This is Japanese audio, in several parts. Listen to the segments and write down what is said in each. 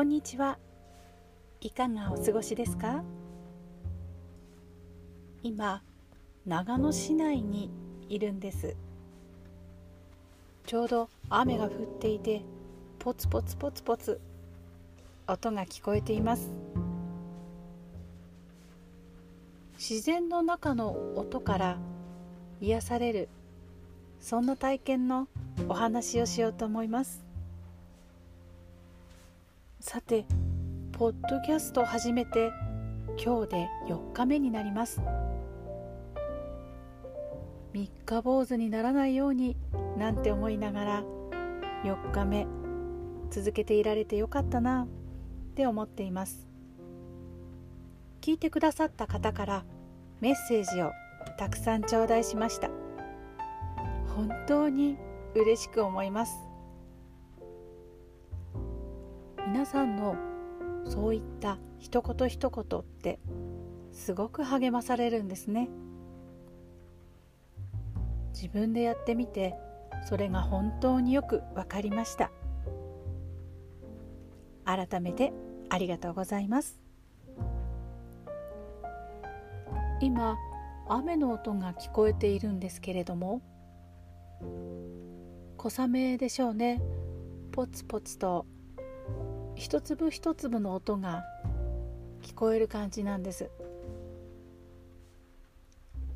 こんにちは。いかがお過ごしですか？今長野市内にいるんです。ちょうど雨が降っていてポツポツポツポツ音が聞こえています。自然の中の音から癒されるそんな体験のお話をしようと思います。さてポッドキャストを始めて今日で4日目になります。三日坊主にならないようになんて思いながら4日目続けていられてよかったなって思っています。聞いてくださった方からメッセージをたくさん頂戴しました。本当に嬉しく思います。皆さんのそういった一言一言ってすごく励まされるんですね。自分でやってみてそれが本当によくわかりました。改めてありがとうございます。今雨の音が聞こえているんですけれども小雨でしょうね。ポツポツと一粒一粒の音が聞こえる感じなんです。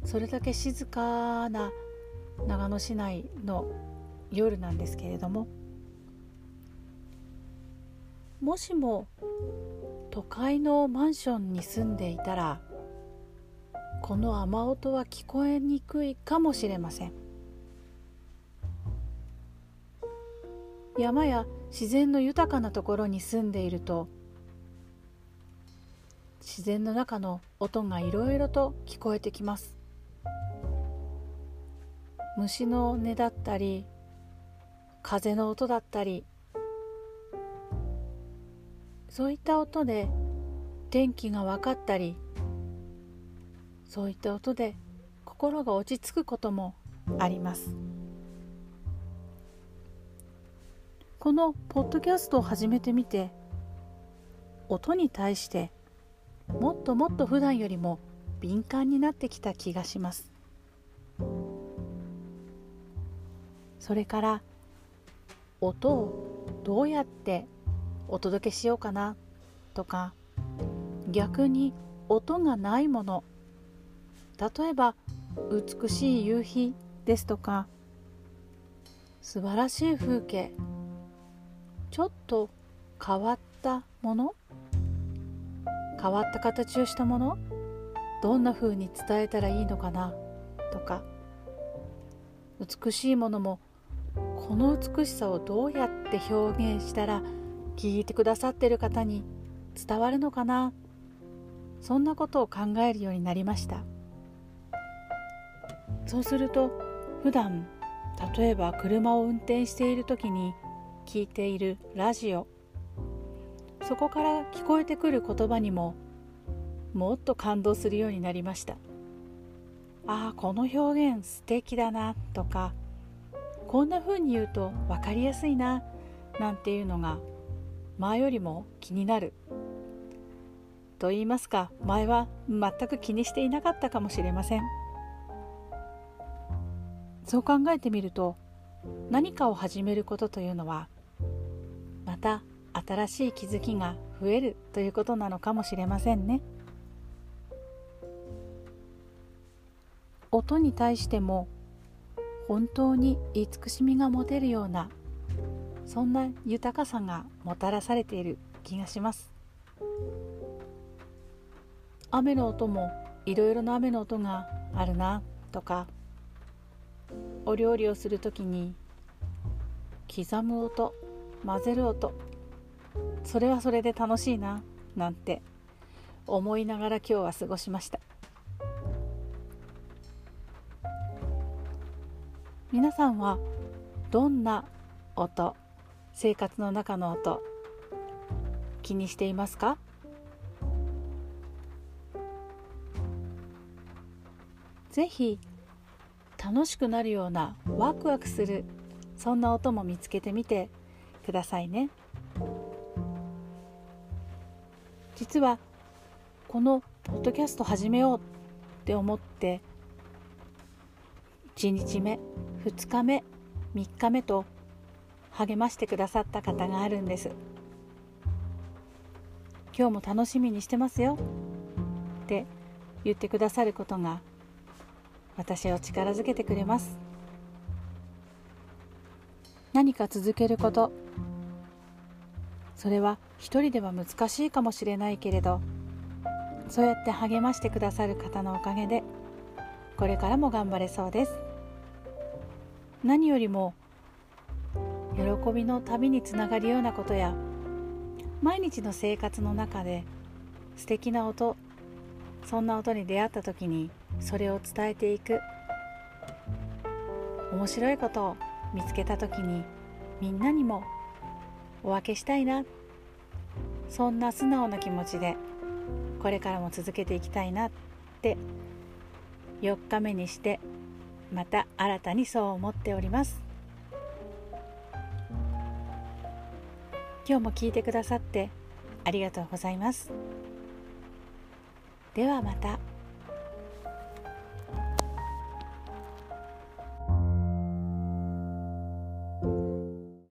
それだけ静かな長野市内の夜なんですけれどももしも都会のマンションに住んでいたらこの雨音は聞こえにくいかもしれません。山や自然の豊かなところに住んでいると自然の中の音がいろいろと聞こえてきます虫の音だったり風の音だったりそういった音で天気が分かったりそういった音で心が落ち着くこともあります。このポッドキャストを始めてみて音に対してもっともっと普段よりも敏感になってきた気がします。それから音をどうやってお届けしようかなとか逆に音がないもの例えば美しい夕日ですとか素晴らしい風景ちょっと変わったもの？変わった形をしたもの？どんな風に伝えたらいいのかな？とか。美しいものもこの美しさをどうやって表現したら聞いてくださってる方に伝わるのかな？そんなことを考えるようになりました。そうすると普段例えば車を運転している時に聞いているラジオ。そこから聞こえてくる言葉にももっと感動するようになりました。ああこの表現素敵だなとかこんな風に言うと分かりやすいななんていうのが前よりも気になる。と言いますか前は全く気にしていなかったかもしれません。そう考えてみると何かを始めることというのはた新しい気づきが増えるということなのかもしれませんね。音に対しても本当に慈しみが持てるようなそんな豊かさがもたらされている気がします。雨の音もいろいろな雨の音があるなとかお料理をする時に刻む音混ぜる音。それはそれで楽しいななんて。思いながら今日は過ごしました。皆さんはどんな音生活の中の音気にしていますか？ぜひ楽しくなるようなワクワクするそんな音も見つけてみてくださいね。実はこのポッドキャスト始めようって思って1日目2日目3日目と励ましてくださった方があるんです。今日も楽しみにしてますよ。って言ってくださることが私を力づけてくれます。何か続けること。それは一人では難しいかもしれないけれどそうやって励ましてくださる方のおかげでこれからも頑張れそうです。何よりも喜びの旅につながるようなことや毎日の生活の中で素敵な音そんな音に出会った時にそれを伝えていく。面白いことを見つけた時にみんなにもお分けしたいな。そんな素直な気持ちでこれからも続けていきたいなって4日目にしてまた新たにそう思っております。今日も聞いてくださってありがとうございます。ではまた。